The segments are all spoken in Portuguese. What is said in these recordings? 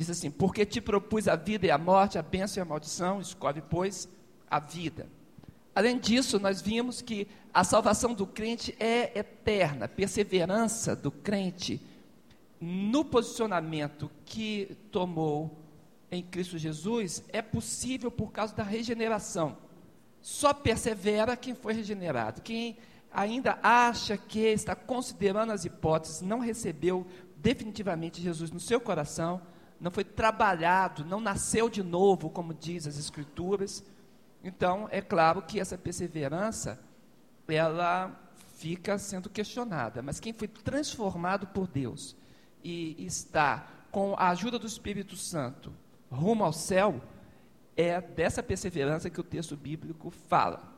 Diz assim: Porque te propus a vida e a morte, a bênção e a maldição, escolhe, pois, a vida. Além disso, nós vimos que a salvação do crente é eterna, perseverança do crente no posicionamento que tomou em Cristo Jesus é possível por causa da regeneração. Só persevera quem foi regenerado. Quem ainda acha que está considerando as hipóteses, não recebeu definitivamente Jesus no seu coração, não foi trabalhado, não nasceu de novo, como diz as Escrituras. Então, é claro que essa perseverança, ela fica sendo questionada. Mas quem foi transformado por Deus e está com a ajuda do Espírito Santo rumo ao céu, é dessa perseverança que o texto bíblico fala.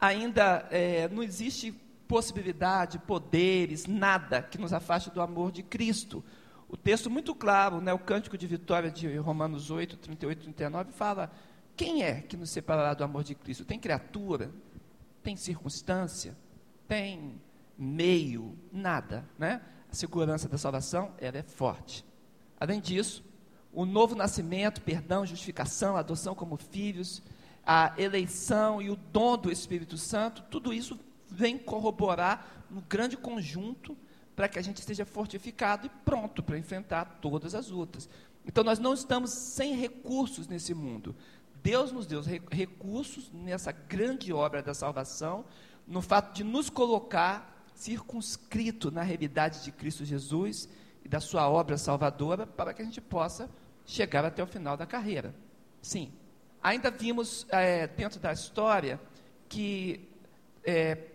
Ainda é, não existe possibilidade, poderes, nada que nos afaste do amor de Cristo. O texto muito claro, né, o cântico de vitória de Romanos 8, 38 e 39, fala: quem é que nos separará do amor de Cristo? Tem criatura? Tem circunstância? Tem meio? Nada. Né? A segurança da salvação ela é forte. Além disso, o novo nascimento, perdão, justificação, adoção como filhos, a eleição e o dom do Espírito Santo, tudo isso vem corroborar um grande conjunto para que a gente esteja fortificado e pronto para enfrentar todas as lutas. Então nós não estamos sem recursos nesse mundo. Deus nos deu recursos nessa grande obra da salvação, no fato de nos colocar circunscrito na realidade de Cristo Jesus e da sua obra salvadora, para que a gente possa chegar até o final da carreira. Sim. Ainda vimos é, dentro da história que é,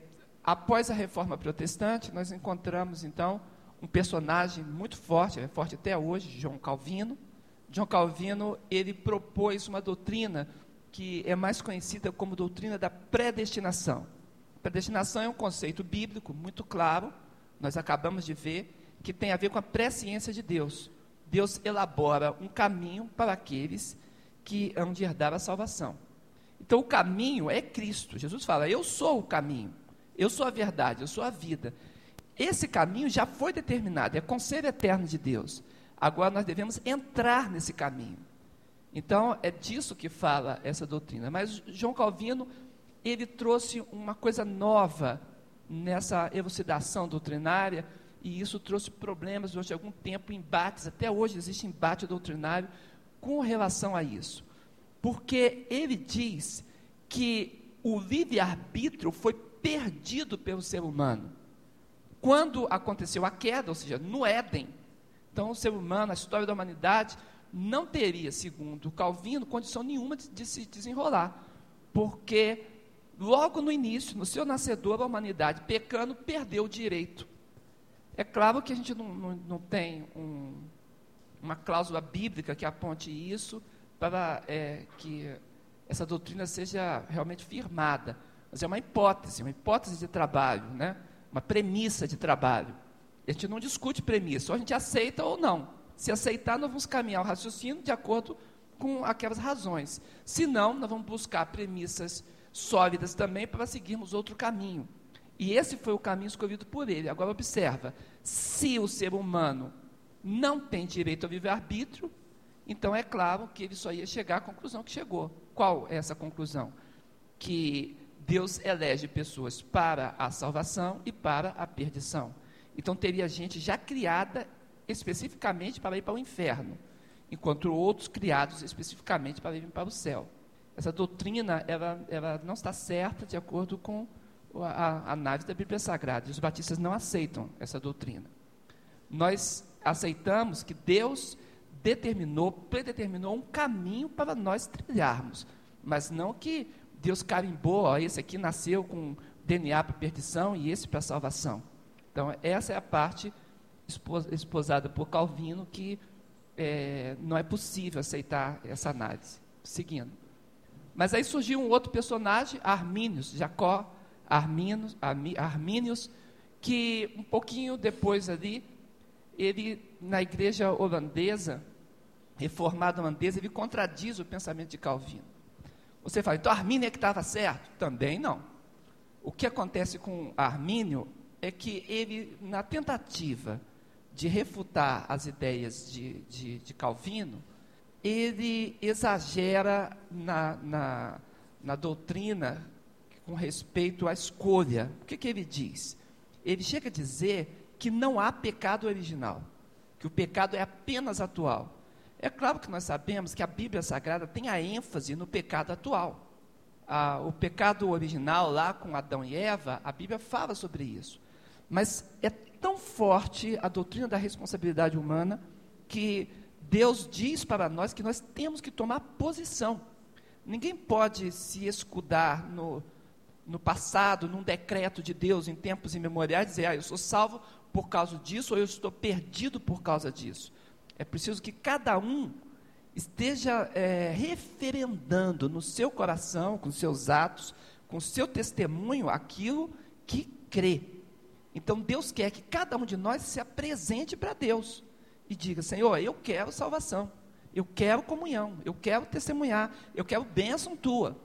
após a reforma protestante nós encontramos então um personagem muito forte, é forte até hoje, João Calvino. João Calvino ele propôs uma doutrina que é mais conhecida como doutrina da predestinação. Predestinação é um conceito bíblico muito claro, nós acabamos de ver, que tem a ver com a presciência de Deus. Deus elabora um caminho para aqueles que hão de herdar a salvação. Então, o caminho é Cristo. Jesus fala: Eu sou o caminho, eu sou a verdade, eu sou a vida. Esse caminho já foi determinado, é conselho eterno de Deus. Agora nós devemos entrar nesse caminho. Então, é disso que fala essa doutrina. Mas João Calvino, ele trouxe uma coisa nova nessa elucidação doutrinária, e isso trouxe problemas durante algum tempo, embates, até hoje existe embate doutrinário com relação a isso. Porque ele diz que o livre-arbítrio foi perdido pelo ser humano. Quando aconteceu a queda, ou seja, no Éden, então o ser humano, a história da humanidade, não teria, segundo Calvino, condição nenhuma de, de se desenrolar. Porque logo no início, no seu nascedor, a humanidade, pecando, perdeu o direito é claro que a gente não, não, não tem um, uma cláusula bíblica que aponte isso para é, que essa doutrina seja realmente firmada. Mas é uma hipótese, uma hipótese de trabalho, né? uma premissa de trabalho. A gente não discute premissa, ou a gente aceita ou não. Se aceitar, nós vamos caminhar o raciocínio de acordo com aquelas razões. Se não, nós vamos buscar premissas sólidas também para seguirmos outro caminho. E esse foi o caminho escolhido por ele. Agora observa, se o ser humano não tem direito ao livre-arbítrio, então é claro que ele só ia chegar à conclusão que chegou. Qual é essa conclusão? Que Deus elege pessoas para a salvação e para a perdição. Então teria gente já criada especificamente para ir para o inferno, enquanto outros criados especificamente para ir para o céu. Essa doutrina ela, ela não está certa de acordo com a análise da Bíblia Sagrada. E os batistas não aceitam essa doutrina. Nós aceitamos que Deus determinou, predeterminou um caminho para nós trilharmos, mas não que Deus carimbou, ó, esse aqui nasceu com DNA para perdição e esse para salvação. Então, essa é a parte esposada por Calvino que é, não é possível aceitar essa análise. Seguindo. Mas aí surgiu um outro personagem, Armínios, Jacó Armínios, que um pouquinho depois ali, ele, na igreja holandesa, reformada holandesa, ele contradiz o pensamento de Calvino. Você fala, então Armínio é que estava certo? Também não. O que acontece com Armínio é que ele, na tentativa de refutar as ideias de, de, de Calvino, ele exagera na, na, na, doutrina com respeito à escolha. O que, que ele diz? Ele chega a dizer que não há pecado original, que o pecado é apenas atual. É claro que nós sabemos que a Bíblia Sagrada tem a ênfase no pecado atual. Ah, o pecado original, lá com Adão e Eva, a Bíblia fala sobre isso. Mas é tão forte a doutrina da responsabilidade humana que Deus diz para nós que nós temos que tomar posição. Ninguém pode se escudar no, no passado, num decreto de Deus em tempos imemoriais, dizer, ah, eu sou salvo por causa disso ou eu estou perdido por causa disso. É preciso que cada um esteja é, referendando no seu coração, com seus atos, com seu testemunho, aquilo que crê. Então Deus quer que cada um de nós se apresente para Deus e diga: Senhor, eu quero salvação, eu quero comunhão, eu quero testemunhar, eu quero bênção tua.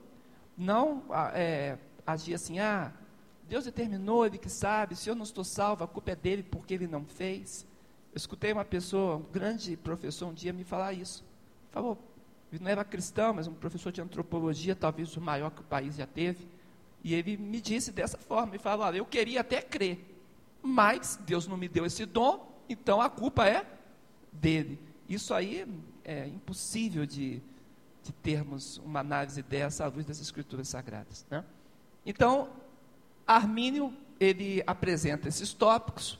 Não é, agir assim, ah, Deus determinou, Ele que sabe, se eu não estou salvo, a culpa é dele porque ele não fez. Escutei uma pessoa, um grande professor, um dia me falar isso. Falou, não era cristão, mas um professor de antropologia, talvez o maior que o país já teve. E ele me disse dessa forma, ele falou, olha, eu queria até crer, mas Deus não me deu esse dom, então a culpa é dele. Isso aí é impossível de, de termos uma análise dessa à luz das escrituras sagradas. Né? Então, Armínio, ele apresenta esses tópicos,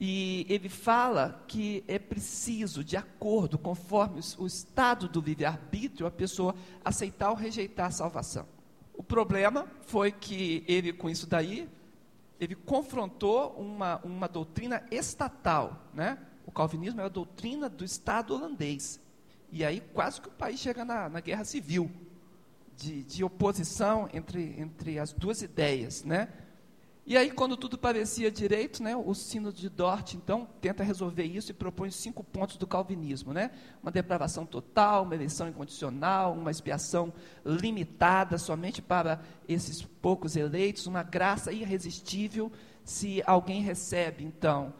e ele fala que é preciso, de acordo, conforme o estado do livre-arbítrio, a pessoa aceitar ou rejeitar a salvação. O problema foi que ele, com isso daí, ele confrontou uma, uma doutrina estatal. Né? O calvinismo é a doutrina do Estado holandês. E aí quase que o país chega na, na guerra civil, de, de oposição entre, entre as duas ideias. Né? E aí, quando tudo parecia direito, né, o sino de Dort, então, tenta resolver isso e propõe cinco pontos do calvinismo. Né? Uma depravação total, uma eleição incondicional, uma expiação limitada somente para esses poucos eleitos, uma graça irresistível se alguém recebe, então,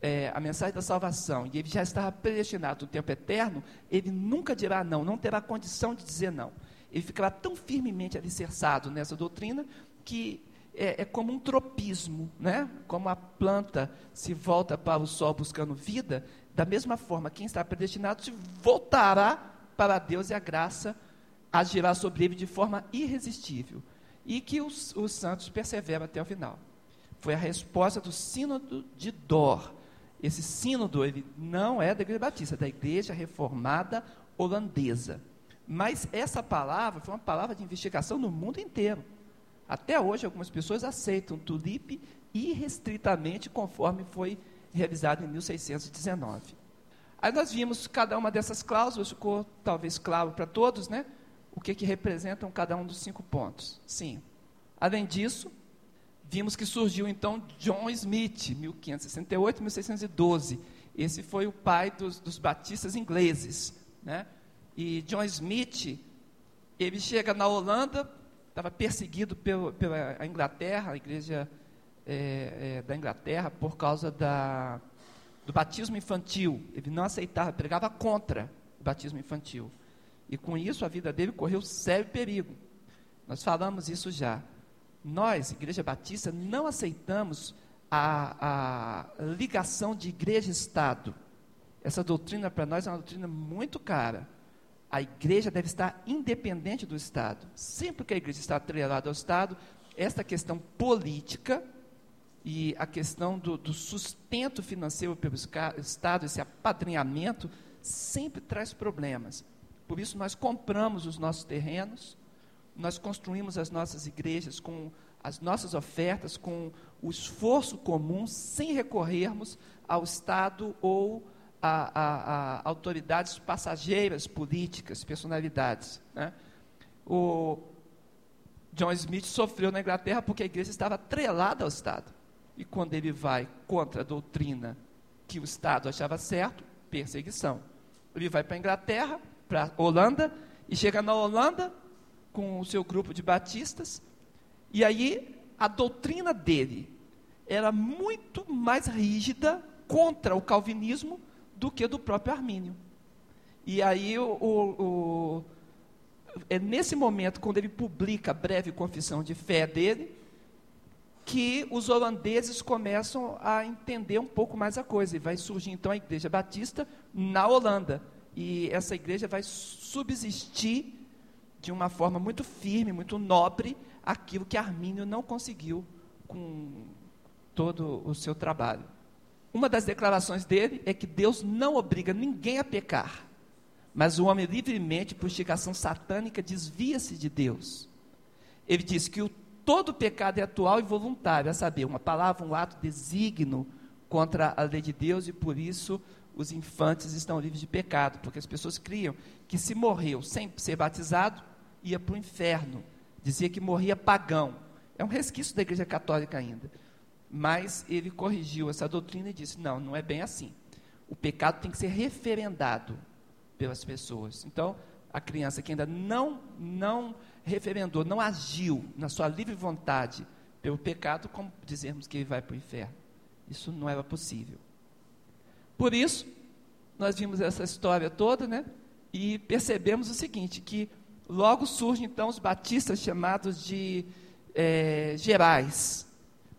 é, a mensagem da salvação e ele já estava predestinado no tempo eterno, ele nunca dirá não, não terá condição de dizer não. Ele ficará tão firmemente alicerçado nessa doutrina que é, é, como um tropismo, né? Como a planta se volta para o sol buscando vida, da mesma forma, quem está predestinado se voltará para Deus e a graça agirá sobre ele de forma irresistível. E que os, os santos perseveram até o final. Foi a resposta do sínodo de Dor. Esse sínodo ele não é da Igreja Batista, é da Igreja Reformada Holandesa. Mas essa palavra foi uma palavra de investigação no mundo inteiro. Até hoje, algumas pessoas aceitam tulipe irrestritamente, conforme foi revisado em 1619. Aí nós vimos cada uma dessas cláusulas, ficou talvez claro para todos, né? O que, que representam cada um dos cinco pontos. Sim. Além disso, vimos que surgiu então John Smith, 1568 1612. Esse foi o pai dos, dos batistas ingleses. Né? E John Smith, ele chega na Holanda, estava perseguido pelo, pela Inglaterra, a igreja é, é, da Inglaterra, por causa da, do batismo infantil. Ele não aceitava, pregava contra o batismo infantil. E com isso a vida dele correu sério perigo. Nós falamos isso já. Nós, Igreja Batista, não aceitamos a, a ligação de igreja e Estado. Essa doutrina para nós é uma doutrina muito cara. A igreja deve estar independente do Estado. Sempre que a igreja está atrelada ao Estado, esta questão política e a questão do, do sustento financeiro pelo Estado, esse apadrinhamento, sempre traz problemas. Por isso, nós compramos os nossos terrenos, nós construímos as nossas igrejas com as nossas ofertas, com o esforço comum, sem recorrermos ao Estado ou a, a, a autoridades passageiras políticas, personalidades. Né? O John Smith sofreu na Inglaterra porque a igreja estava atrelada ao Estado. E quando ele vai contra a doutrina que o Estado achava certo, perseguição. Ele vai para a Inglaterra, para a Holanda, e chega na Holanda com o seu grupo de batistas, e aí a doutrina dele era muito mais rígida contra o calvinismo do que do próprio Armínio. E aí, o, o, é nesse momento, quando ele publica a breve confissão de fé dele, que os holandeses começam a entender um pouco mais a coisa. E vai surgir então a Igreja Batista na Holanda. E essa igreja vai subsistir de uma forma muito firme, muito nobre, aquilo que Armínio não conseguiu com todo o seu trabalho. Uma das declarações dele é que Deus não obriga ninguém a pecar, mas o homem livremente, por instigação satânica, desvia-se de Deus. Ele diz que o todo pecado é atual e voluntário, a saber, uma palavra, um ato designo contra a lei de Deus e por isso os infantes estão livres de pecado, porque as pessoas criam que se morreu sem ser batizado, ia para o inferno. Dizia que morria pagão. É um resquício da Igreja Católica ainda. Mas ele corrigiu essa doutrina e disse: não, não é bem assim. O pecado tem que ser referendado pelas pessoas. Então, a criança que ainda não, não referendou, não agiu na sua livre vontade pelo pecado, como dizermos que ele vai para o inferno. Isso não era possível. Por isso, nós vimos essa história toda, né? E percebemos o seguinte, que logo surgem então os batistas chamados de é, gerais.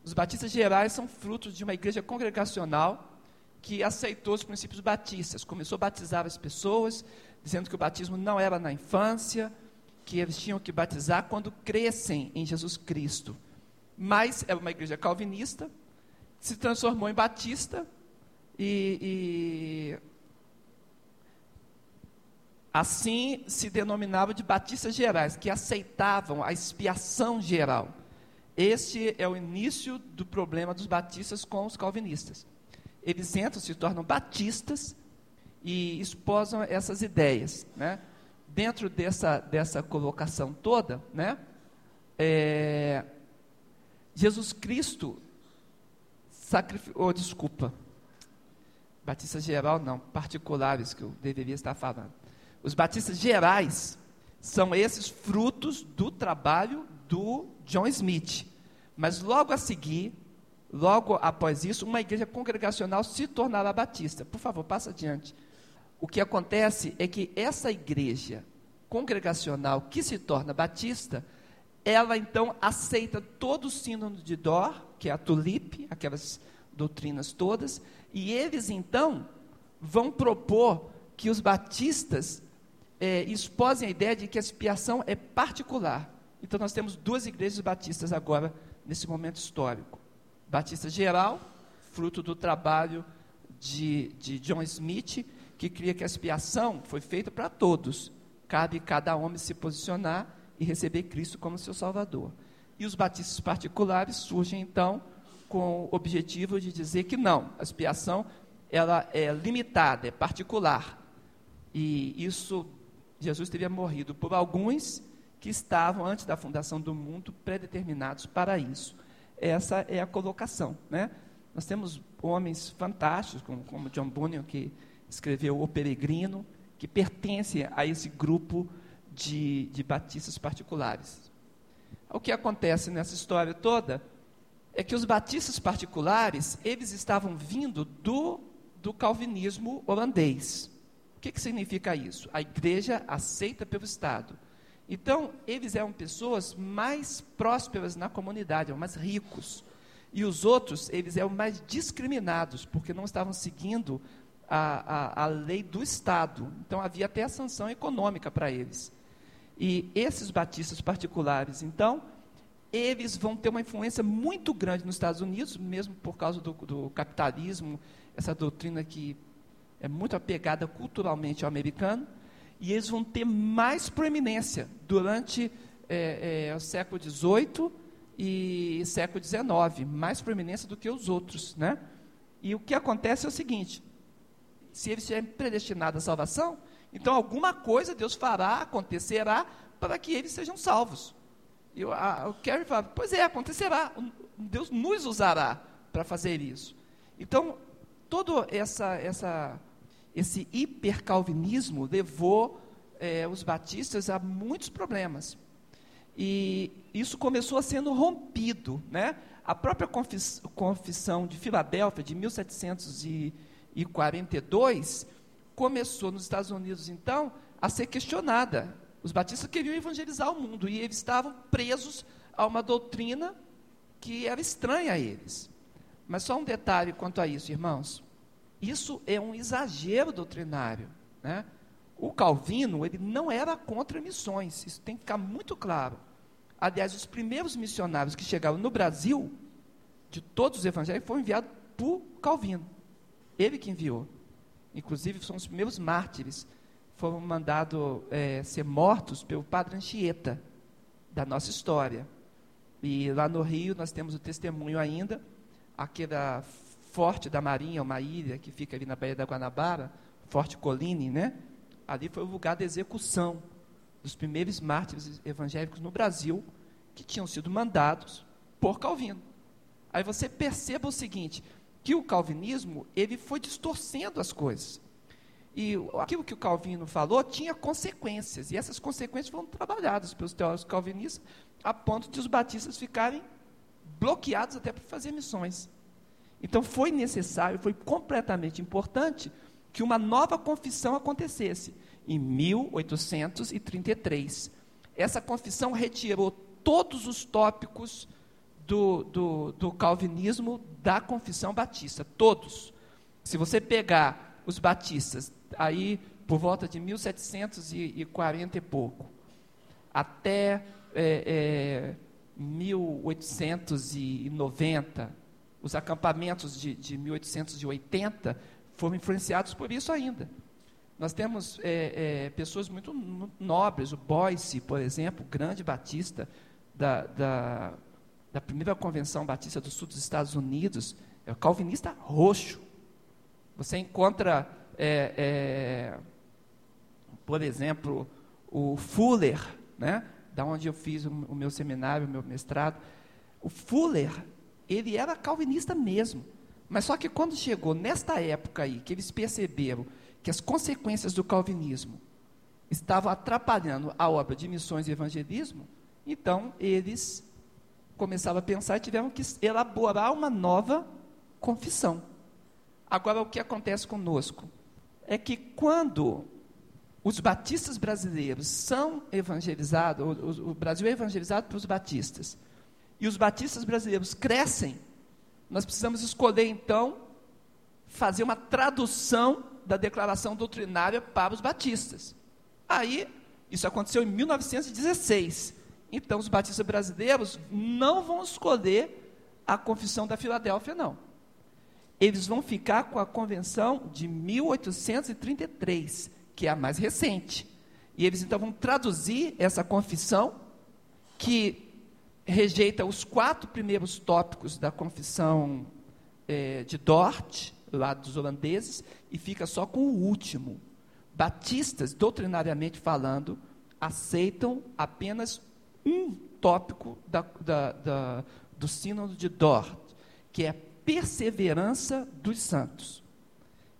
Os batistas gerais são frutos de uma igreja congregacional que aceitou os princípios batistas, começou a batizar as pessoas, dizendo que o batismo não era na infância, que eles tinham que batizar quando crescem em Jesus Cristo. Mas era uma igreja calvinista, se transformou em batista e, e assim se denominava de batistas gerais, que aceitavam a expiação geral. Este é o início do problema dos batistas com os calvinistas. Eles entram, se tornam batistas e esposam essas ideias, né? dentro dessa, dessa colocação toda, né, é, Jesus Cristo sacrificou, oh, desculpa, Batista geral não, particulares que eu deveria estar falando. Os batistas gerais são esses frutos do trabalho do John Smith. Mas logo a seguir, logo após isso, uma igreja congregacional se tornará batista. Por favor, passa adiante o que acontece é que essa igreja congregacional que se torna batista, ela então aceita todo o sínodo de Dor, que é a tulipe, aquelas doutrinas todas, e eles então vão propor que os batistas é, exposem a ideia de que a expiação é particular. Então nós temos duas igrejas batistas agora, nesse momento histórico. Batista geral, fruto do trabalho de, de John Smith, que cria que a expiação foi feita para todos. Cabe cada homem se posicionar e receber Cristo como seu Salvador. E os batistas particulares surgem então com o objetivo de dizer que não, a expiação ela é limitada, é particular. E isso Jesus teria morrido por alguns que estavam antes da fundação do mundo predeterminados para isso. Essa é a colocação, né? Nós temos homens fantásticos como, como John Bunyan que escreveu O Peregrino, que pertence a esse grupo de, de batistas particulares. O que acontece nessa história toda é que os batistas particulares, eles estavam vindo do, do calvinismo holandês. O que, que significa isso? A igreja aceita pelo Estado. Então, eles eram pessoas mais prósperas na comunidade, eram mais ricos. E os outros, eles eram mais discriminados, porque não estavam seguindo a, a, a lei do Estado. Então havia até a sanção econômica para eles. E esses batistas particulares, então, eles vão ter uma influência muito grande nos Estados Unidos, mesmo por causa do, do capitalismo, essa doutrina que é muito apegada culturalmente ao americano, e eles vão ter mais proeminência durante é, é, o século XVIII e século XIX, mais proeminência do que os outros, né? E o que acontece é o seguinte: se eles estiverem predestinados à salvação, então alguma coisa Deus fará, acontecerá, para que eles sejam salvos. E o, Kerry fala, pois é, acontecerá. Deus nos usará para fazer isso. Então, todo essa, essa, esse hipercalvinismo levou é, os batistas a muitos problemas. E isso começou a sendo rompido, né? A própria confissão de Filadélfia, de 1742, começou nos Estados Unidos, então, a ser questionada. Os batistas queriam evangelizar o mundo e eles estavam presos a uma doutrina que era estranha a eles. Mas só um detalhe quanto a isso, irmãos. Isso é um exagero doutrinário. Né? O Calvino ele não era contra missões, isso tem que ficar muito claro. Aliás, os primeiros missionários que chegaram no Brasil, de todos os evangelhos, foram enviados por Calvino. Ele que enviou. Inclusive, são os primeiros mártires. Foram mandados é, ser mortos pelo padre Anchieta, da nossa história. E lá no Rio nós temos o testemunho ainda, aquela Forte da Marinha, uma ilha que fica ali na Baía da Guanabara, Forte Colline, né? Ali foi o lugar da execução dos primeiros mártires evangélicos no Brasil, que tinham sido mandados por Calvino. Aí você perceba o seguinte, que o calvinismo, ele foi distorcendo as coisas. E aquilo que o Calvino falou tinha consequências, e essas consequências foram trabalhadas pelos teólogos calvinistas, a ponto de os batistas ficarem bloqueados até para fazer missões. Então foi necessário, foi completamente importante que uma nova confissão acontecesse em 1833. Essa confissão retirou todos os tópicos do, do, do calvinismo da confissão batista, todos. Se você pegar os batistas, aí por volta de 1740 e pouco, até é, é, 1890, os acampamentos de, de 1880 foram influenciados por isso ainda. Nós temos é, é, pessoas muito nobres, o Boyce, por exemplo, grande batista da, da, da, primeira convenção batista do sul dos Estados Unidos, é o calvinista roxo. Você encontra, é, é por exemplo, o Fuller, né, da onde eu fiz o, o meu seminário, o meu mestrado. O Fuller ele era calvinista mesmo. Mas só que quando chegou nesta época aí, que eles perceberam que as consequências do calvinismo estavam atrapalhando a obra de missões e evangelismo, então eles começaram a pensar e tiveram que elaborar uma nova confissão. Agora, o que acontece conosco? É que quando os batistas brasileiros são evangelizados, o, Brasil é evangelizado pelos batistas, e os batistas brasileiros crescem, nós precisamos escolher então fazer uma tradução da declaração doutrinária para os batistas. Aí, isso aconteceu em 1916. Então, os batistas brasileiros não vão escolher a confissão da Filadélfia, não. Eles vão ficar com a convenção de 1833, que é a mais recente. E eles então vão traduzir essa confissão, que rejeita os quatro primeiros tópicos da confissão é, de Dort, lá dos holandeses, e fica só com o último. Batistas, doutrinariamente falando, aceitam apenas um tópico da, da, da, do sínodo de Dort, que é perseverança dos santos.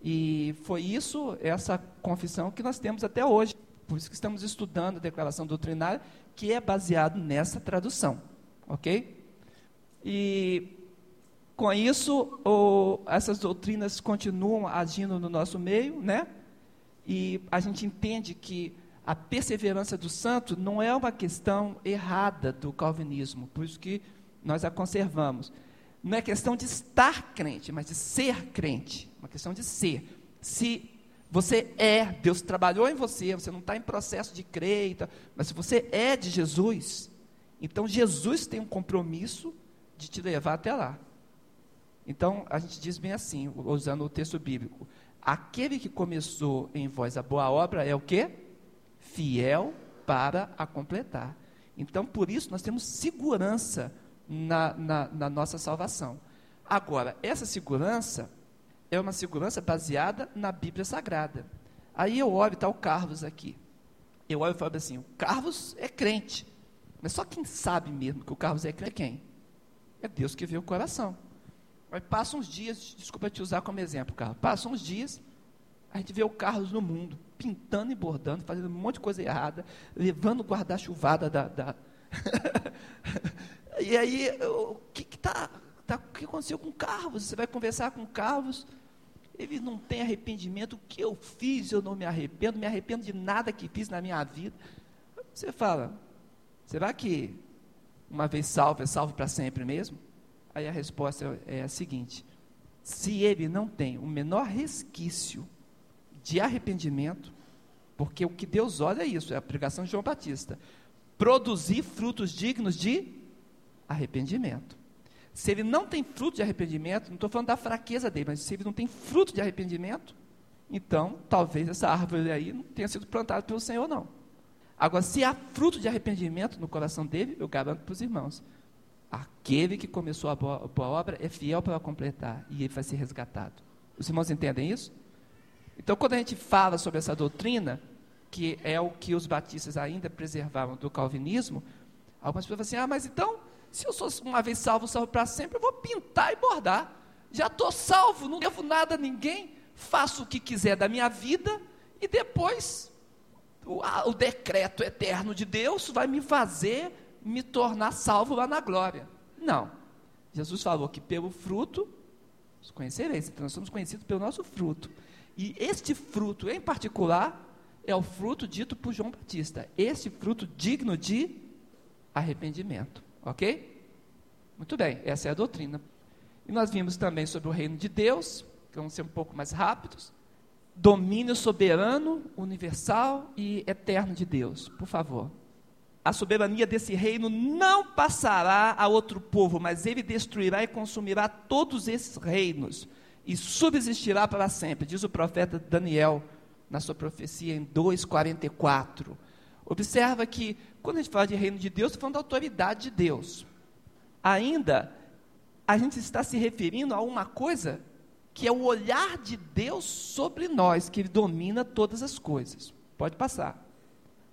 E foi isso, essa confissão que nós temos até hoje. Por isso que estamos estudando a declaração doutrinária, que é baseado nessa tradução ok? E com isso, o, essas doutrinas continuam agindo no nosso meio, né? E a gente entende que a perseverança do santo não é uma questão errada do calvinismo, por isso que nós a conservamos. Não é questão de estar crente, mas de ser crente. Uma questão de ser. Se você é, Deus trabalhou em você, você não está em processo de crer, mas se você é de Jesus, então Jesus tem um compromisso de te levar até lá. Então a gente diz bem assim, usando o texto bíblico: aquele que começou em vós a boa obra é o que? Fiel para a completar. Então por isso nós temos segurança na, na, na nossa salvação. Agora, essa segurança é uma segurança baseada na Bíblia Sagrada. Aí eu olho, está o Carlos aqui. Eu olho e falo assim: o Carlos é crente. Mas só quem sabe mesmo que o Carlos é é quem? É Deus que vê o coração. Aí passa uns dias, desculpa te usar como exemplo, Carlos. Passa uns dias, a gente vê o Carlos no mundo, pintando e bordando, fazendo um monte de coisa errada, levando guarda-chuvada da, da, e aí, o que, que, tá, tá, o que aconteceu com Carlos? Você vai conversar com Carlos, ele não tem arrependimento. O que eu fiz, eu não me arrependo, me arrependo de nada que fiz na minha vida. Você fala, será que uma vez salvo é salvo para sempre mesmo? Aí a resposta é a seguinte: se ele não tem o menor resquício de arrependimento, porque o que Deus olha é isso, é a pregação de João Batista. Produzir frutos dignos de arrependimento. Se ele não tem fruto de arrependimento, não estou falando da fraqueza dele, mas se ele não tem fruto de arrependimento, então talvez essa árvore aí não tenha sido plantada pelo Senhor, não. Agora, se há fruto de arrependimento no coração dele, eu garanto para os irmãos, aquele que começou a boa, boa obra é fiel para completar e ele vai ser resgatado. Os irmãos entendem isso? Então, quando a gente fala sobre essa doutrina, que é o que os batistas ainda preservavam do calvinismo, algumas pessoas falam assim: ah, mas então, se eu sou uma vez salvo, salvo para sempre, eu vou pintar e bordar. Já estou salvo, não devo nada a ninguém, faço o que quiser da minha vida e depois o, a, o decreto eterno de Deus vai me fazer me tornar salvo lá na glória. Não. Jesus falou que pelo fruto os conhecereis. Então nós somos conhecidos pelo nosso fruto. E este fruto, em particular, é o fruto dito por João Batista. Este fruto digno de arrependimento. Ok? Muito bem, essa é a doutrina. E nós vimos também sobre o reino de Deus, que vamos ser um pouco mais rápidos. Domínio soberano, universal e eterno de Deus. Por favor. A soberania desse reino não passará a outro povo, mas ele destruirá e consumirá todos esses reinos e subsistirá para sempre, diz o profeta Daniel na sua profecia em 2,44. Observa que, quando a gente fala de reino de Deus, falando da autoridade de Deus. Ainda, a gente está se referindo a uma coisa que é o olhar de Deus sobre nós, que Ele domina todas as coisas. Pode passar.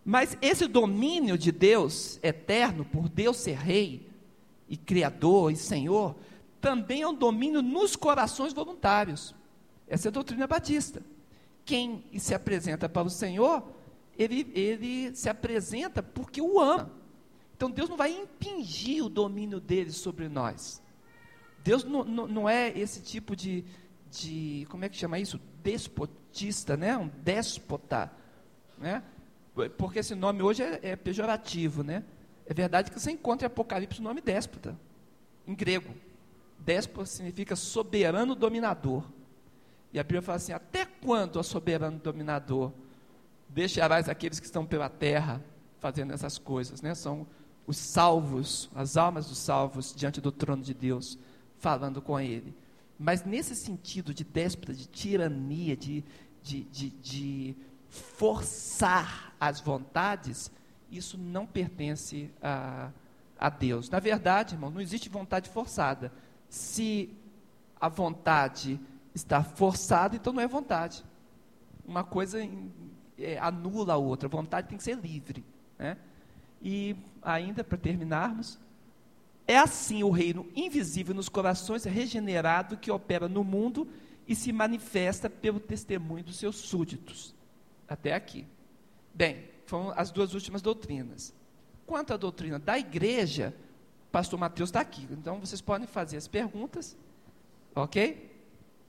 Mas esse domínio de Deus eterno, por Deus ser Rei e Criador e Senhor, também é um domínio nos corações voluntários. Essa é a doutrina batista. Quem se apresenta para o Senhor, ele, ele se apresenta porque o ama. Então Deus não vai impingir o domínio dele sobre nós. Deus não, não, não é esse tipo de, de, como é que chama isso? Despotista, né? Um déspota, né? Porque esse nome hoje é, é pejorativo, né? É verdade que você encontra em Apocalipse o nome déspota, em grego. Déspota significa soberano dominador. E a Bíblia fala assim: até quando, ó soberano dominador, deixarás aqueles que estão pela terra fazendo essas coisas? Né? São os salvos, as almas dos salvos diante do trono de Deus, falando com Ele. Mas nesse sentido de déspota, de tirania, de, de, de, de forçar as vontades, isso não pertence a, a Deus. Na verdade, irmão, não existe vontade forçada se a vontade está forçada, então não é vontade. Uma coisa é, anula a outra. A vontade tem que ser livre. Né? E ainda para terminarmos, é assim o reino invisível nos corações regenerado que opera no mundo e se manifesta pelo testemunho dos seus súditos. Até aqui. Bem, foram as duas últimas doutrinas. Quanto à doutrina da igreja, pastor Mateus está aqui. Então vocês podem fazer as perguntas, ok?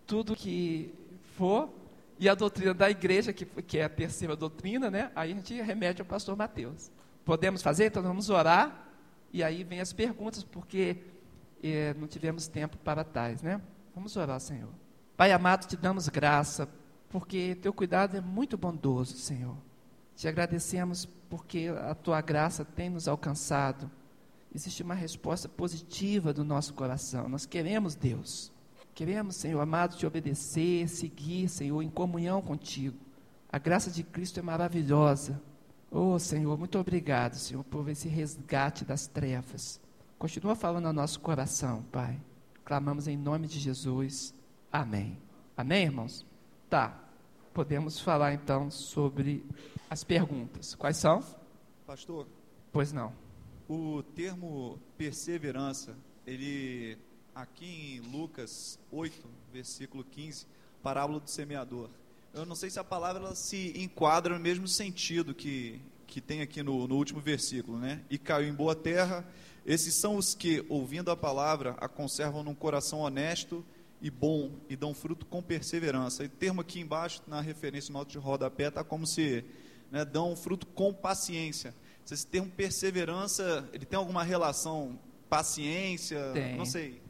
Tudo que for. E a doutrina da igreja, que, que é a terceira doutrina, né? Aí a gente remete ao pastor Mateus. Podemos fazer? Então vamos orar. E aí vem as perguntas, porque eh, não tivemos tempo para tais, né? Vamos orar, Senhor. Pai amado, te damos graça, porque teu cuidado é muito bondoso, Senhor. Te agradecemos porque a tua graça tem nos alcançado existe uma resposta positiva do nosso coração. Nós queremos Deus. Queremos, Senhor amado, te obedecer, seguir, Senhor, em comunhão contigo. A graça de Cristo é maravilhosa. Oh, Senhor, muito obrigado, Senhor, por esse resgate das trevas. Continua falando ao nosso coração, Pai. Clamamos em nome de Jesus. Amém. Amém, irmãos? Tá. Podemos falar então sobre as perguntas. Quais são? Pastor. Pois não. O termo perseverança, ele aqui em Lucas 8, versículo 15, parábola do semeador. Eu não sei se a palavra se enquadra no mesmo sentido que, que tem aqui no, no último versículo, né? E caiu em boa terra. Esses são os que, ouvindo a palavra, a conservam num coração honesto e bom e dão fruto com perseverança. E termo aqui embaixo, na referência nota de rodapé, está como se né, dão fruto com paciência. Esse termo perseverança, ele tem alguma relação paciência? Tem. Não sei.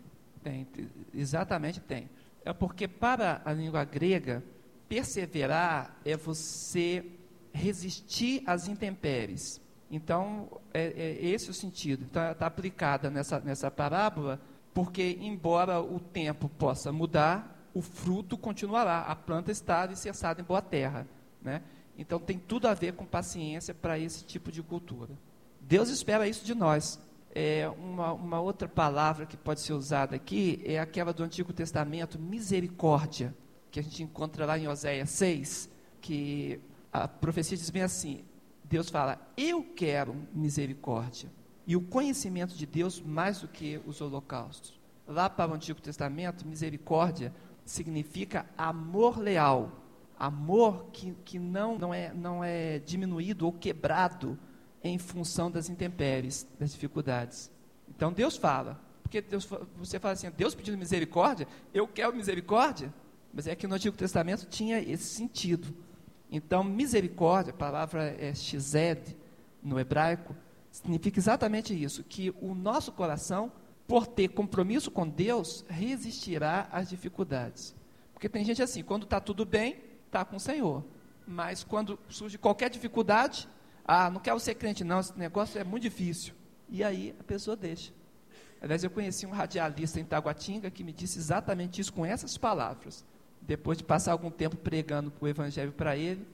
Tem, exatamente tem. É porque para a língua grega, perseverar é você resistir às intempéries. Então, é, é esse o sentido. Então, está aplicada nessa, nessa parábola, porque, embora o tempo possa mudar, o fruto continuará. A planta está alicerçada em boa terra. Né? Então, tem tudo a ver com paciência para esse tipo de cultura. Deus espera isso de nós. É, uma, uma outra palavra que pode ser usada aqui é aquela do Antigo Testamento, misericórdia, que a gente encontra lá em Oséias 6, que a profecia diz bem assim: Deus fala, eu quero misericórdia e o conhecimento de Deus mais do que os holocaustos. Lá para o Antigo Testamento, misericórdia significa amor leal, amor que, que não, não, é, não é diminuído ou quebrado em função das intempéries, das dificuldades. Então Deus fala, porque Deus, você fala assim, Deus pedindo misericórdia, eu quero misericórdia, mas é que no Antigo Testamento tinha esse sentido. Então, misericórdia, a palavra é shized no hebraico, significa exatamente isso, que o nosso coração, por ter compromisso com Deus, resistirá às dificuldades. Porque tem gente assim, quando está tudo bem, está com o Senhor. Mas quando surge qualquer dificuldade, ah, não quero ser crente, não, esse negócio é muito difícil. E aí a pessoa deixa. Aliás, eu conheci um radialista em Taguatinga que me disse exatamente isso com essas palavras. Depois de passar algum tempo pregando o evangelho para ele,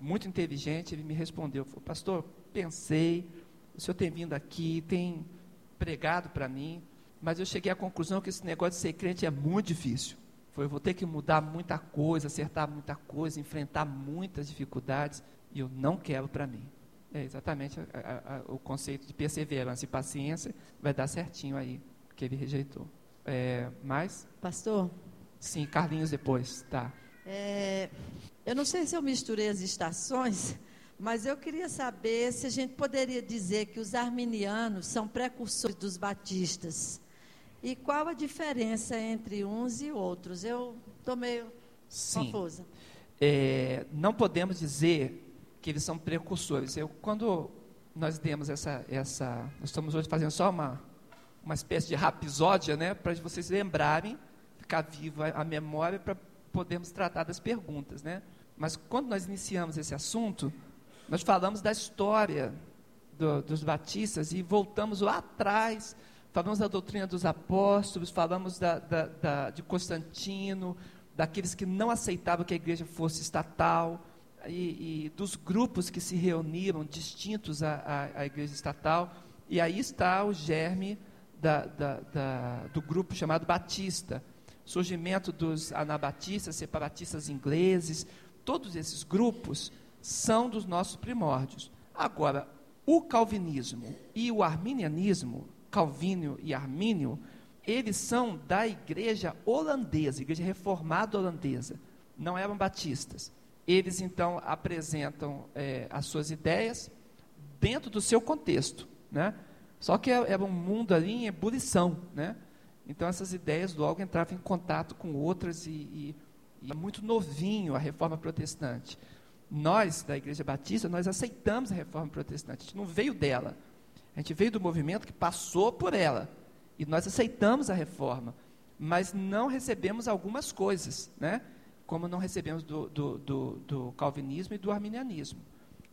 muito inteligente, ele me respondeu: Pastor, pensei, o senhor tem vindo aqui, tem pregado para mim, mas eu cheguei à conclusão que esse negócio de ser crente é muito difícil. Foi, vou ter que mudar muita coisa, acertar muita coisa, enfrentar muitas dificuldades, e eu não quero para mim. É exatamente a, a, a, o conceito de perseverança e paciência vai dar certinho aí, que ele rejeitou. É, mais? Pastor? Sim, Carlinhos depois, tá. É, eu não sei se eu misturei as estações, mas eu queria saber se a gente poderia dizer que os arminianos são precursores dos batistas. E qual a diferença entre uns e outros? Eu estou meio Sim. confusa. É, não podemos dizer que eles são precursores. Eu, quando nós demos essa, essa, nós estamos hoje fazendo só uma, uma espécie de rapisódia, né, para vocês lembrarem, ficar viva a memória para podermos tratar das perguntas, né? Mas quando nós iniciamos esse assunto, nós falamos da história do, dos batistas e voltamos lá atrás, falamos da doutrina dos apóstolos, falamos da, da, da, de Constantino, daqueles que não aceitavam que a igreja fosse estatal, e, e, dos grupos que se reuniram distintos à, à, à, igreja estatal, e aí está o germe da, da, da, do grupo chamado Batista, surgimento dos anabatistas, separatistas ingleses, todos esses grupos são dos nossos primórdios. Agora, o calvinismo e o arminianismo, Calvínio e Armínio, eles são da igreja holandesa, igreja reformada holandesa, não eram batistas. Eles então apresentam é, as suas ideias dentro do seu contexto, né? Só que era é, é um mundo ali em ebulição, né? Então essas ideias logo entravam em contato com outras e, e, e é muito novinho a reforma protestante. Nós, da Igreja Batista, nós aceitamos a reforma protestante, a gente não veio dela. A gente veio do movimento que passou por ela. E nós aceitamos a reforma, mas não recebemos algumas coisas, né? como não recebemos do, do, do, do calvinismo e do arminianismo.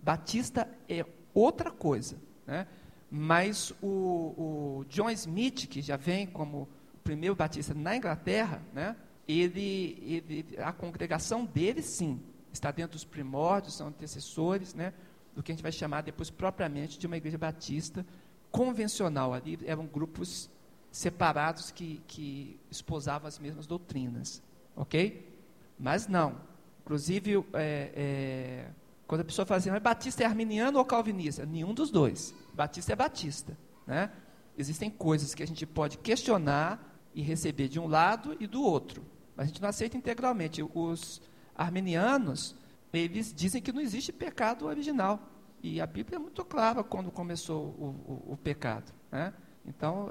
Batista é outra coisa, né? mas o, o, John Smith, que já vem como primeiro batista na Inglaterra, né? ele, ele, a congregação dele, sim, está dentro dos primórdios, são antecessores né? do que a gente vai chamar depois propriamente de uma igreja batista convencional. Ali eram grupos separados que, que esposavam as mesmas doutrinas. Ok? Mas não. Inclusive, é, é, quando a pessoa fala assim, mas Batista é arminiano ou calvinista? Nenhum dos dois. Batista é Batista. Né? Existem coisas que a gente pode questionar e receber de um lado e do outro. Mas a gente não aceita integralmente. Os arminianos, eles dizem que não existe pecado original. E a Bíblia é muito clara quando começou o, o, o pecado. Né? Então,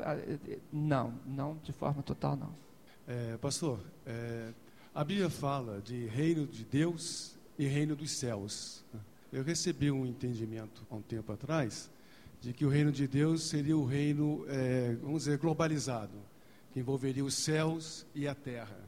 não, não de forma total, não. É, pastor, é, a Bíblia fala de reino de Deus e reino dos céus. Eu recebi um entendimento há um tempo atrás de que o reino de Deus seria o reino, é, vamos dizer, globalizado, que envolveria os céus e a terra.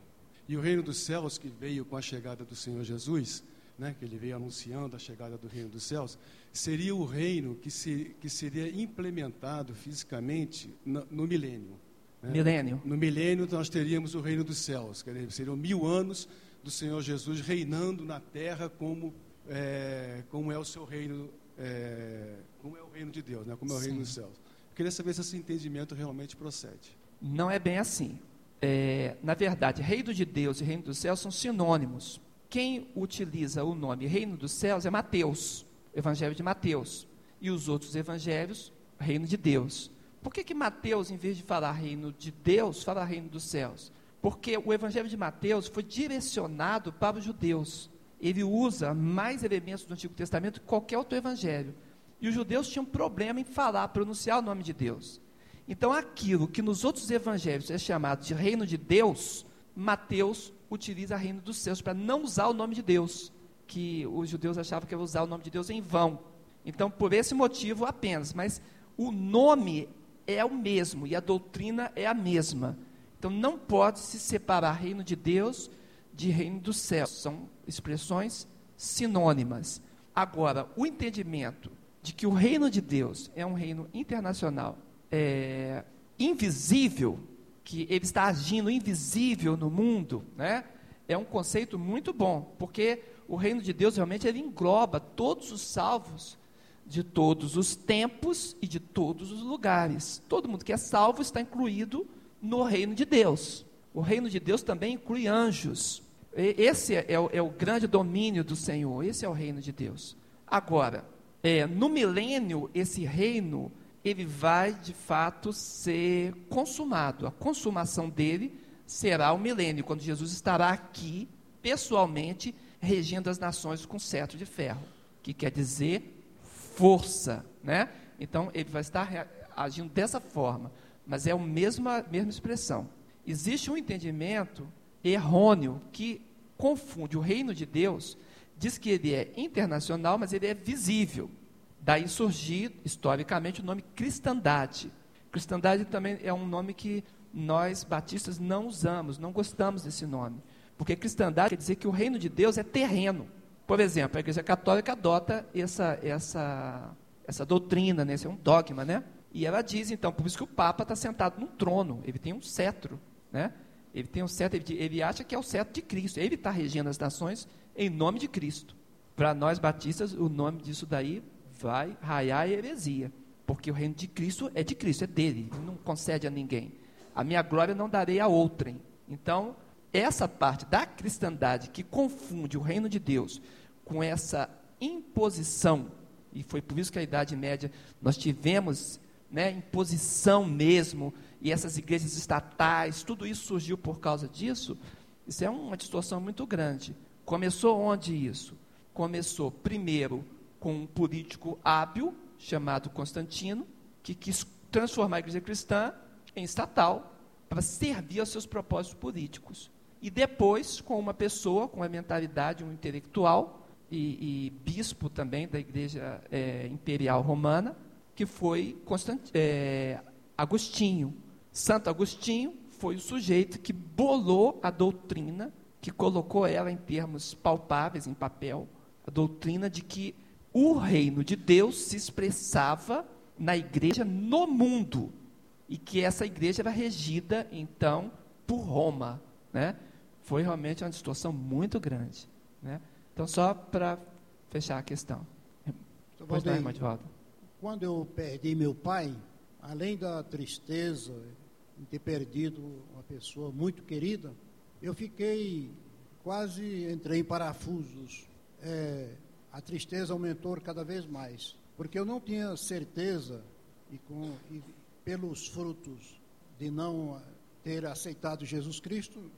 E o reino dos céus, que veio com a chegada do Senhor Jesus, né, que ele veio anunciando a chegada do reino dos céus, seria o reino que, se, que seria implementado fisicamente no, no milênio. Né? Milênio. No milênio nós teríamos o reino dos céus, que seriam mil anos do Senhor Jesus reinando na terra como, é, como é o seu reino, é, como é o reino de Deus, né? como é o Sim. reino dos céus. Eu queria saber se esse entendimento realmente procede. Não é bem assim. É, na verdade, reino de Deus e reino dos céus são sinônimos. Quem utiliza o nome reino dos céus é Mateus, evangelho de Mateus. E os outros evangelhos, reino de Deus. Por que, que Mateus, em vez de falar reino de Deus, fala reino dos céus? Porque o evangelho de Mateus foi direcionado para os judeus. Ele usa mais elementos do Antigo Testamento que qualquer outro evangelho. E os judeus tinham problema em falar, pronunciar o nome de Deus. Então, aquilo que nos outros evangelhos é chamado de reino de Deus, Mateus utiliza reino dos céus para não usar o nome de Deus, que os judeus achavam que ia usar o nome de Deus em vão. Então, por esse motivo apenas, mas o nome é o mesmo e a doutrina é a mesma. Então não pode se separar reino de Deus de reino dos céus. São expressões sinônimas. Agora, o entendimento de que o reino de Deus é um reino internacional, é, invisível, que ele está agindo invisível no mundo, né? É um conceito muito bom, porque o reino de Deus realmente ele engloba todos os salvos de todos os tempos e de todos os lugares. Todo mundo que é salvo está incluído no reino de Deus. O reino de Deus também inclui anjos. Esse é, é, o, é o, grande domínio do Senhor, esse é o reino de Deus. Agora, é, no milênio, esse reino, ele vai de fato ser consumado. A consumação dele será o milênio, quando Jesus estará aqui, pessoalmente, regendo as nações com cetro de ferro, que quer dizer força, né? Então, ele vai estar agindo dessa forma mas é a mesma, mesma expressão. Existe um entendimento errôneo que confunde o reino de Deus, diz que ele é internacional, mas ele é visível. Daí surgir, historicamente, o nome cristandade. Cristandade também é um nome que nós, batistas, não usamos, não gostamos desse nome. Porque cristandade quer dizer que o reino de Deus é terreno. Por exemplo, a Igreja Católica adota essa, essa, essa doutrina, né? esse é um dogma, né? E ela diz, então, por isso que o Papa está sentado num trono, ele tem um cetro, né? Ele tem um cetro, ele, ele acha que é o cetro de Cristo, ele está regendo as nações em nome de Cristo. Para nós batistas, o nome disso daí vai raiar a heresia, porque o reino de Cristo é de Cristo, é dele, ele não concede a ninguém. A minha glória não darei a outrem. Então, essa parte da cristandade que confunde o reino de Deus com essa imposição, e foi por isso que a Idade Média nós tivemos né, imposição mesmo, e essas igrejas estatais, tudo isso surgiu por causa disso, isso é uma distorção muito grande. Começou onde isso? Começou primeiro com um político hábil, chamado Constantino, que quis transformar a igreja cristã em estatal, para servir aos seus propósitos políticos. E depois, com uma pessoa com a mentalidade, um intelectual, e, e bispo também da igreja é, imperial romana, que foi Constant, é, Agostinho. Santo Agostinho foi o sujeito que bolou a doutrina, que colocou ela em termos palpáveis, em papel, a doutrina de que o reino de Deus se expressava na igreja no mundo e que essa igreja era regida então por Roma, né? Foi realmente uma distorção muito grande, né? Então só para fechar a questão. Pois não, irmã de volta. Quando eu perdi meu pai, além da tristeza de ter perdido uma pessoa muito querida, eu fiquei quase entrei em parafusos. É, a tristeza aumentou cada vez mais, porque eu não tinha certeza e, com, e pelos frutos de não ter aceitado Jesus Cristo,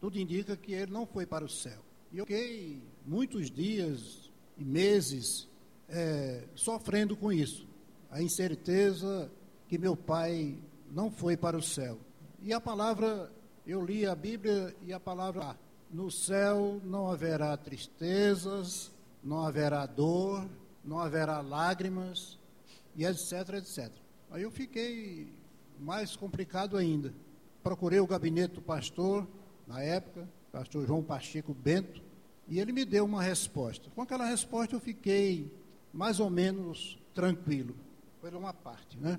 tudo indica que ele não foi para o céu. E eu fiquei muitos dias e meses é, sofrendo com isso. A incerteza que meu pai não foi para o céu. E a palavra, eu li a Bíblia e a palavra, ah, no céu não haverá tristezas, não haverá dor, não haverá lágrimas, e etc, etc. Aí eu fiquei mais complicado ainda. Procurei o gabinete do pastor, na época, pastor João Pacheco Bento, e ele me deu uma resposta. Com aquela resposta eu fiquei mais ou menos tranquilo. Foi uma parte, né?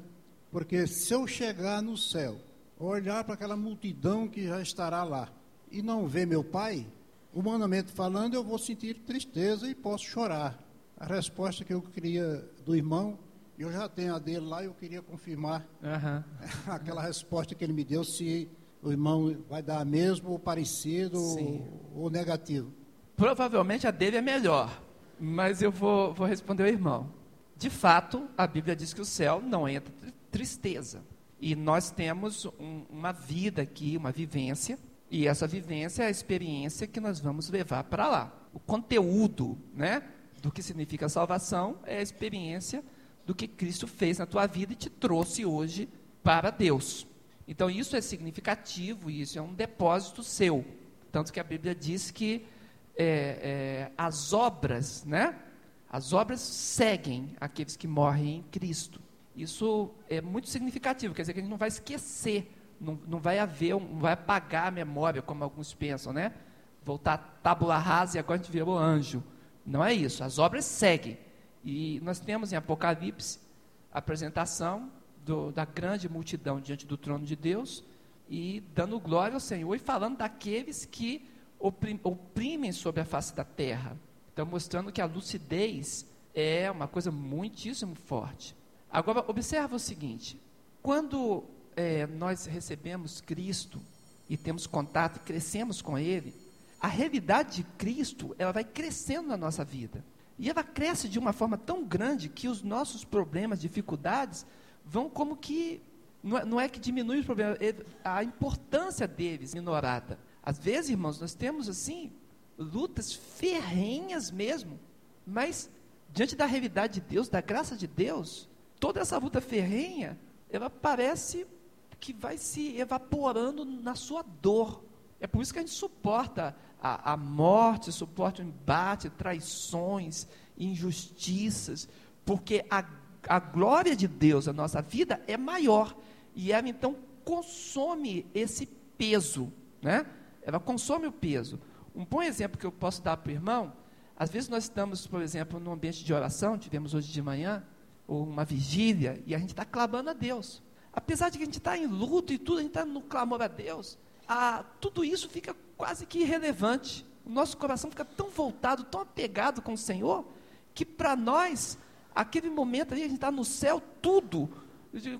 Porque se eu chegar no céu, olhar para aquela multidão que já estará lá e não ver meu pai, humanamente falando, eu vou sentir tristeza e posso chorar. A resposta que eu queria do irmão, eu já tenho a dele lá e eu queria confirmar uhum. aquela resposta que ele me deu, se o irmão vai dar mesmo, ou parecido, ou, ou, negativo. Provavelmente a dele é melhor, mas eu vou, vou responder ao irmão. De fato, a Bíblia diz que o céu não entra tristeza. E nós temos um, uma vida aqui, uma vivência, e essa vivência é a experiência que nós vamos levar para lá. O conteúdo né, do que significa salvação é a experiência do que Cristo fez na tua vida e te trouxe hoje para Deus. Então isso é significativo, isso é um depósito seu. Tanto que a Bíblia diz que é, é, as obras, né? As obras seguem aqueles que morrem em Cristo. Isso é muito significativo, quer dizer que a gente não vai esquecer, não, não vai haver, não vai apagar a memória, como alguns pensam, né? Voltar tábula rasa e agora a gente virou anjo. Não é isso, as obras seguem. E nós temos em Apocalipse a apresentação do, da grande multidão diante do trono de Deus e dando glória ao Senhor e falando daqueles que oprimem sobre a face da terra. Então, mostrando que a lucidez é uma coisa muitíssimo forte. Agora, observa o seguinte: quando é, nós recebemos Cristo e temos contato, crescemos com Ele, a realidade de Cristo ela vai crescendo na nossa vida. E ela cresce de uma forma tão grande que os nossos problemas, dificuldades, vão como que. Não é, não é que diminui os problemas, é a importância deles minorada. Às vezes, irmãos, nós temos assim, lutas ferrenhas mesmo, mas diante da realidade de Deus, da graça de Deus, toda essa luta ferrenha, ela parece que vai se evaporando na sua dor. É por isso que a gente suporta a, a morte, suporta o embate, traições, injustiças, porque a, a glória de Deus na nossa vida é maior. E ela então consome esse peso, né? Ela consome o peso. Um bom exemplo que eu posso dar para o irmão, às vezes nós estamos, por exemplo, num ambiente de oração, tivemos hoje de manhã, ou uma vigília, e a gente está clamando a Deus. Apesar de que a gente está em luto e tudo, a gente está no clamor a Deus, a, tudo isso fica quase que irrelevante. O nosso coração fica tão voltado, tão apegado com o Senhor, que para nós, aquele momento ali, a gente está no céu, tudo,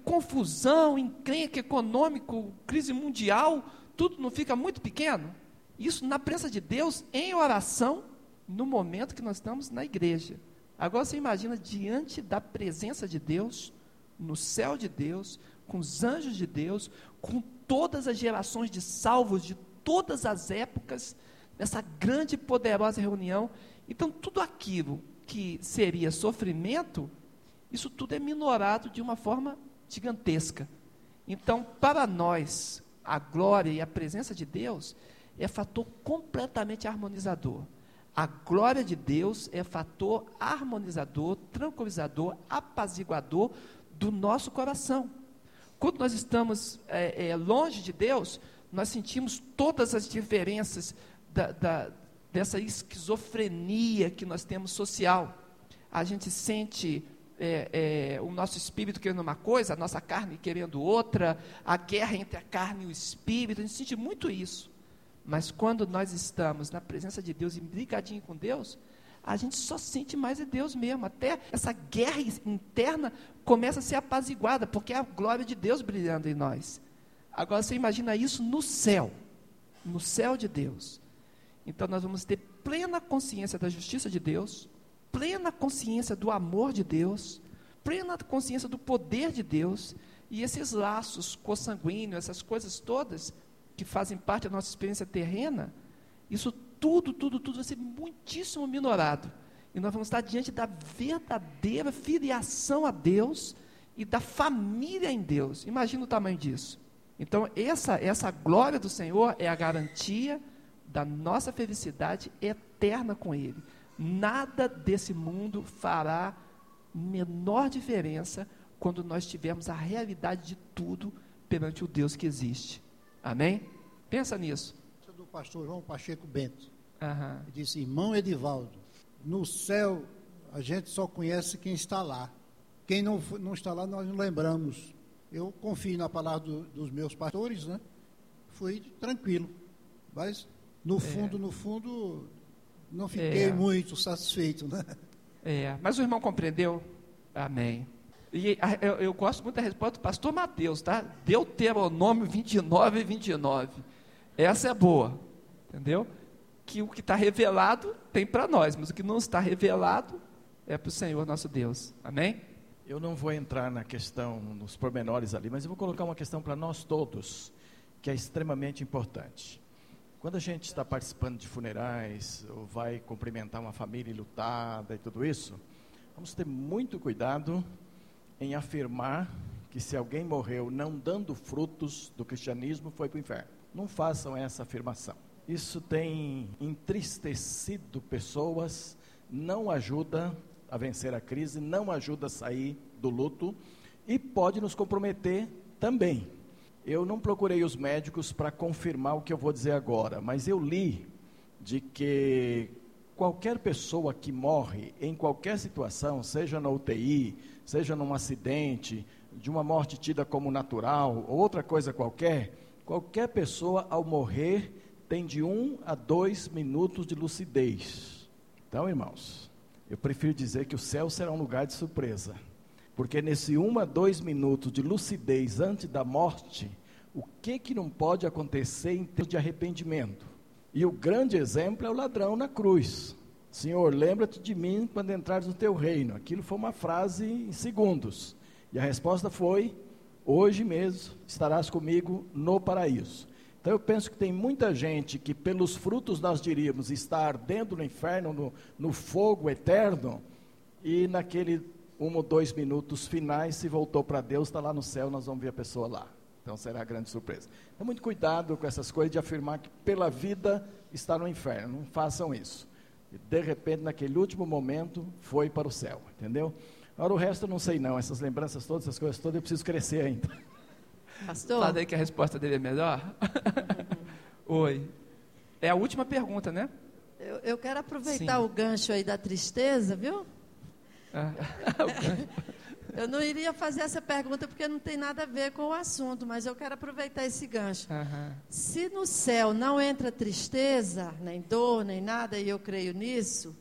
confusão, encrenca econômico, crise mundial, tudo não fica muito pequeno? Isso na presença de Deus, em oração, no momento que nós estamos na igreja. Agora você imagina diante da presença de Deus, no céu de Deus, com os anjos de Deus, com todas as gerações de salvos de todas as épocas, nessa grande e poderosa reunião. Então, tudo aquilo que seria sofrimento, isso tudo é minorado de uma forma gigantesca. Então, para nós, a glória e a presença de Deus é fator completamente harmonizador. A glória de Deus é fator harmonizador, tranquilizador, apaziguador do nosso coração. Quando nós estamos é, é, longe de Deus, nós sentimos todas as diferenças da, da, dessa esquizofrenia que nós temos social. A gente sente é, é, o nosso espírito querendo uma coisa, a nossa carne querendo outra, a guerra entre a carne e o espírito, a gente sente muito isso. Mas quando nós estamos na presença de Deus e brigadinho com Deus, a gente só sente mais de Deus mesmo. Até essa guerra interna começa a ser apaziguada, porque é a glória de Deus brilhando em nós. Agora você imagina isso no céu, no céu de Deus. Então nós vamos ter plena consciência da justiça de Deus, plena consciência do amor de Deus, plena consciência do poder de Deus, e esses laços consanguíneos, essas coisas todas, que fazem parte da nossa experiência terrena, isso tudo, tudo, tudo vai ser muitíssimo minorado. e nós vamos estar diante da verdadeira filiação a Deus e da família em Deus. Imagina o tamanho disso. Então, essa, essa glória do Senhor é a garantia da nossa felicidade eterna com Ele. Nada desse mundo fará menor diferença quando nós tivermos a realidade de tudo perante o Deus que existe. Amém? Pensa nisso. Pastor João Pacheco Bento. Uhum. Ele disse, irmão Edivaldo, no céu a gente só conhece quem está lá. Quem não, não está lá, nós não lembramos. Eu confio na palavra do, dos meus pastores, né? Fui tranquilo. Mas, no é. fundo, é. no fundo, não fiquei é. muito satisfeito, né? É, mas o irmão compreendeu? Amém. E eu, eu, gosto muito da resposta do pastor Mateus, tá? Deuteronômio 29 e 29. Essa é boa, entendeu? Que o que está revelado tem para nós, mas o que não está revelado é para o Senhor nosso Deus. Amém? Eu não vou entrar na questão, nos pormenores ali, mas eu vou colocar uma questão para nós todos, que é extremamente importante. Quando a gente está participando de funerais, ou vai cumprimentar uma família lutada e tudo isso, vamos ter muito cuidado em afirmar que se alguém morreu não dando frutos do cristianismo, foi para o inferno. Não façam essa afirmação. Isso tem entristecido pessoas, não ajuda a vencer a crise, não ajuda a sair do luto e pode nos comprometer também. Eu não procurei os médicos para confirmar o que eu vou dizer agora, mas eu li de que qualquer pessoa que morre em qualquer situação, seja na UTI, seja num acidente, de uma morte tida como natural, ou outra coisa qualquer, qualquer pessoa ao morrer tem de um a dois minutos de lucidez. Então, irmãos, eu prefiro dizer que o céu será um lugar de surpresa. Porque nesse um a dois minutos de lucidez antes da morte, o que que não pode acontecer em termos de arrependimento? E o grande exemplo é o ladrão na cruz. Senhor, lembra-te de mim quando entrares no teu reino. Aquilo foi uma frase em segundos. E a resposta foi: hoje mesmo estarás comigo no paraíso. Então eu penso que tem muita gente que, pelos frutos, nós diríamos estar ardendo no inferno, no, no fogo eterno, e naquele um ou dois minutos finais se voltou para Deus, está lá no céu, nós vamos ver a pessoa lá. Então será grande surpresa. Então, muito cuidado com essas coisas de afirmar que pela vida está no inferno. Não façam isso. E de repente, naquele último momento, foi para o céu. Entendeu? Agora o resto eu não sei não. Essas lembranças todas, essas coisas todas, eu preciso crescer ainda. Pastor? Fala aí que a resposta dele é melhor. Oi. É a última pergunta, né? Eu, eu quero aproveitar Sim. o gancho aí da tristeza, viu? Ah, eu não iria fazer essa pergunta porque não tem nada a ver com o assunto, mas eu quero aproveitar esse gancho. Uhum. Se no céu não entra tristeza, nem dor, nem nada, e eu creio nisso,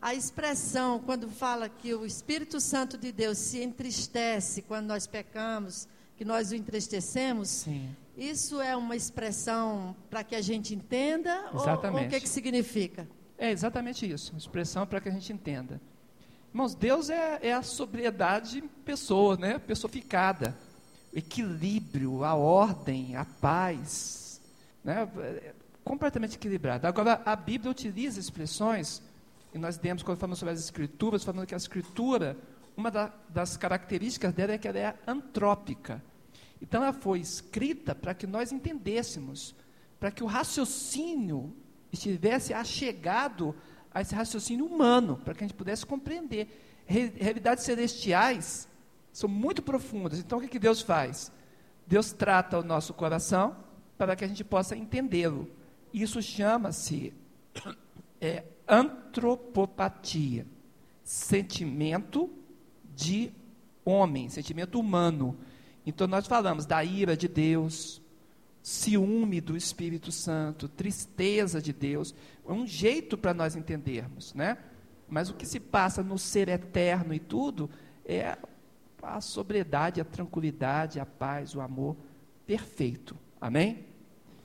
a expressão, quando fala que o Espírito Santo de Deus se entristece quando nós pecamos, que nós o entristecemos, Sim. isso é uma expressão para que a gente entenda? Exatamente. Ou, o que, que significa? É exatamente isso, uma expressão para que a gente entenda. Irmãos, Deus é, é a sobriedade pessoa, né? Personificada. O equilíbrio, a ordem, a paz. Né? É completamente equilibrado. Agora, a Bíblia utiliza expressões, e nós demos, quando falamos sobre as escrituras, falando que a escritura uma da, das características dela é que ela é antrópica. Então ela foi escrita para que nós entendêssemos, para que o raciocínio estivesse achegado a esse raciocínio humano, para que a gente pudesse compreender. Re realidades celestiais são muito profundas. Então o que, que Deus faz? Deus trata o nosso coração para que a gente possa entendê-lo. Isso chama-se é, antropopatia, sentimento de homem, sentimento humano. Então nós falamos da ira de Deus, ciúme do Espírito Santo, tristeza de Deus, é um jeito para nós entendermos, né? Mas o que se passa no ser eterno e tudo é a sobriedade, a tranquilidade, a paz, o amor perfeito. Amém?